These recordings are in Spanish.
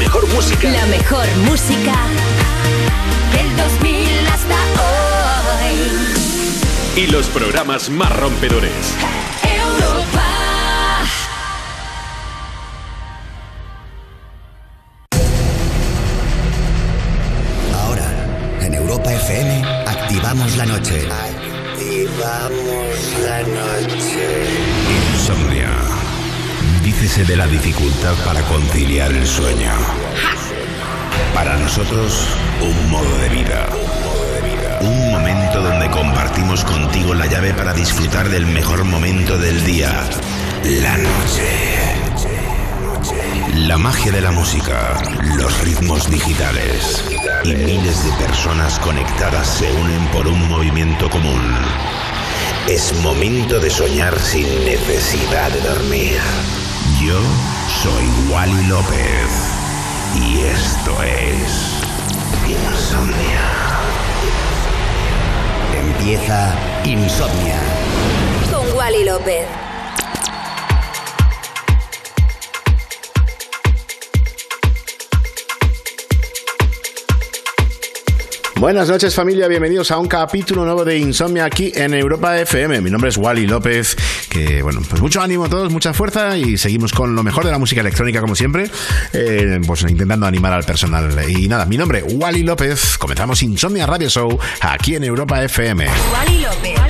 mejor música. La mejor música del 2000 hasta hoy. Y los programas más rompedores. Europa. Ahora, en Europa FM, activamos la noche. Activamos la noche. Insomnia. Dícese de la dificultad para conciliar el sueño. Para nosotros, un modo de vida. Un momento donde compartimos contigo la llave para disfrutar del mejor momento del día, la noche. La magia de la música, los ritmos digitales y miles de personas conectadas se unen por un movimiento común. Es momento de soñar sin necesidad de dormir. Yo soy Wally López y esto es Insomnia. Empieza Insomnia. Con Wally López. Buenas noches familia, bienvenidos a un capítulo nuevo de Insomnia aquí en Europa FM. Mi nombre es Wally López, que bueno, pues mucho ánimo a todos, mucha fuerza y seguimos con lo mejor de la música electrónica como siempre, eh, pues intentando animar al personal. Y nada, mi nombre, Wally López, comenzamos Insomnia Radio Show aquí en Europa FM. Wally López.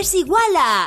Es igual a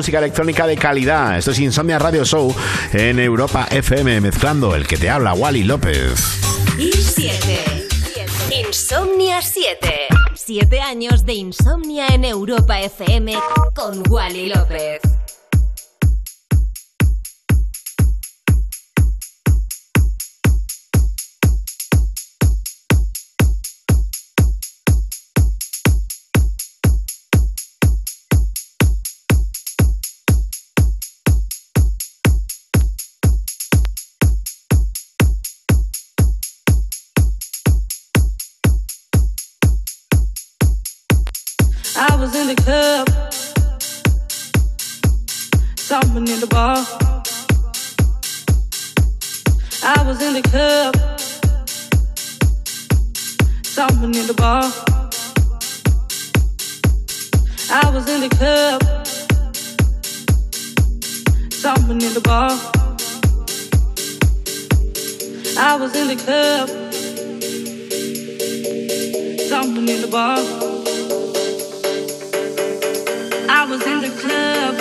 Música electrónica de calidad. Esto es Insomnia Radio Show en Europa FM, mezclando el que te habla, Wally López. Y 7. Insomnia 7. 7 años de insomnia en Europa FM con Wally López. the bar. I was in the club, stomping in the bar. I was in the club, stomping in the bar. I was in the club,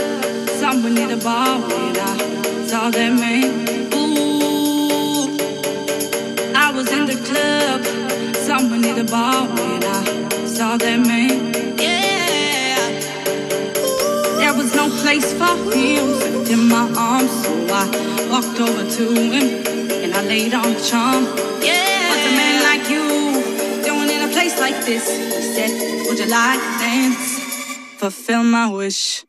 stomping in the bar when I saw that man. Ooh, I was in the club come the ball when I saw that man. Yeah. There was no place for him in my arms, so I walked over to him and I laid on the charm. Yeah. What's a man like you doing in a place like this? He said, Would you like to dance? Fulfill my wish.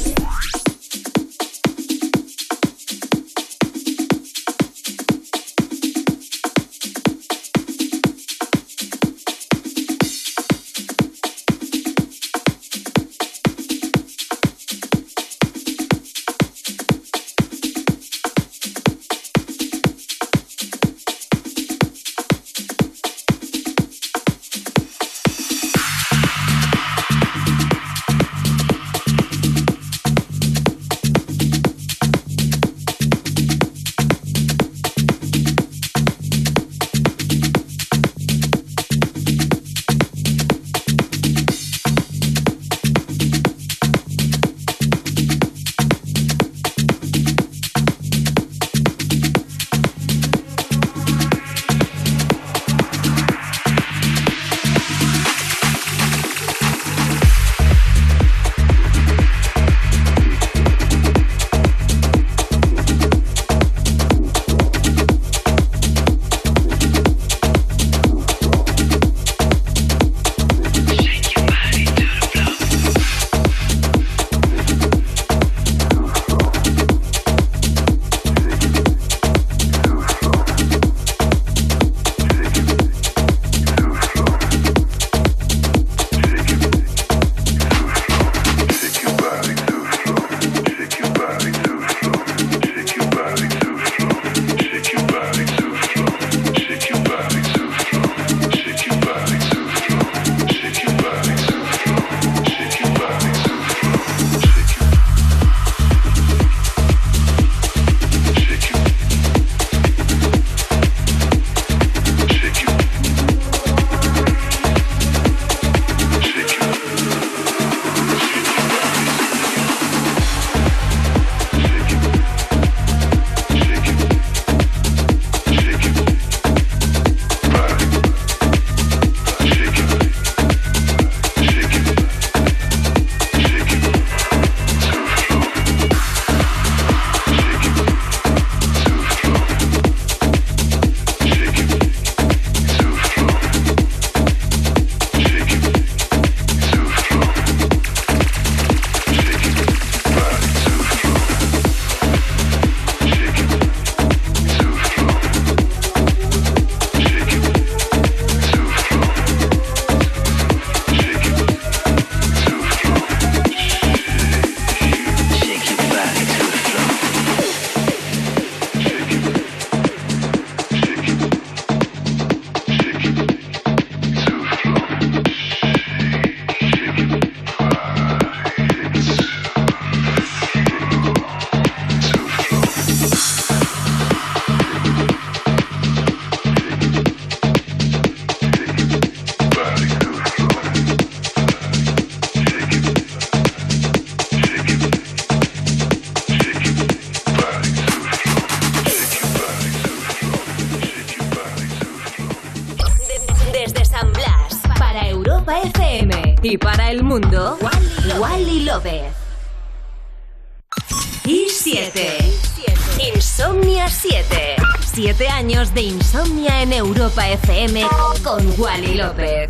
mundo, Wally, Wally López. Y 7. Insomnia 7. 7 años de insomnia en Europa FM con Wally López.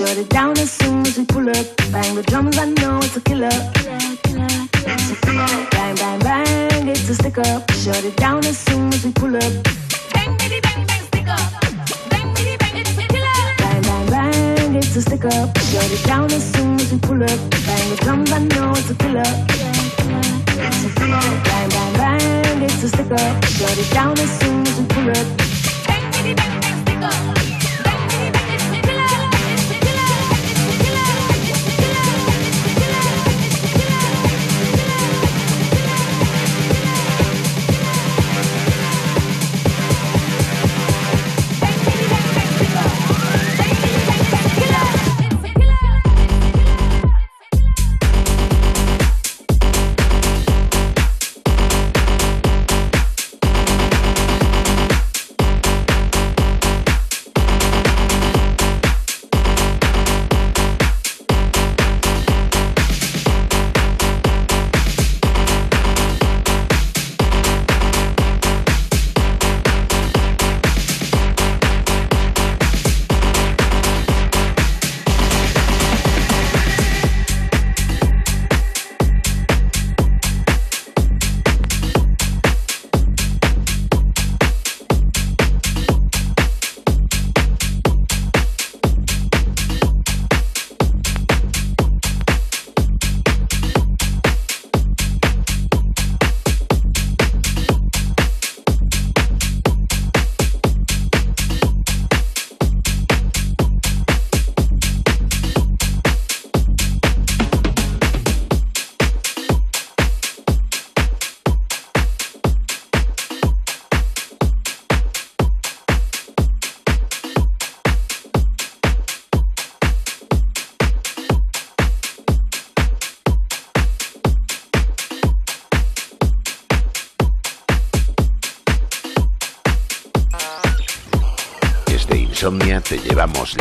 Shut it down as soon as we pull up. Bang the drums, I know it's a killer. killer, killer, killer. Bang, bang, bang, it's a stick up. Shut it down as soon as we pull up. Bang, baby bang, bang, stick up. Bang, baby bang, it's a killer. Bang, bang, bang, it's a stick up. Shut it down as soon as we pull up. Bang the drums, I know it's a killer. It's a killer. Bang, bang, bang, it's a stick up. Shut it down as soon as we pull up. Bang, baby bang, bang, stick up.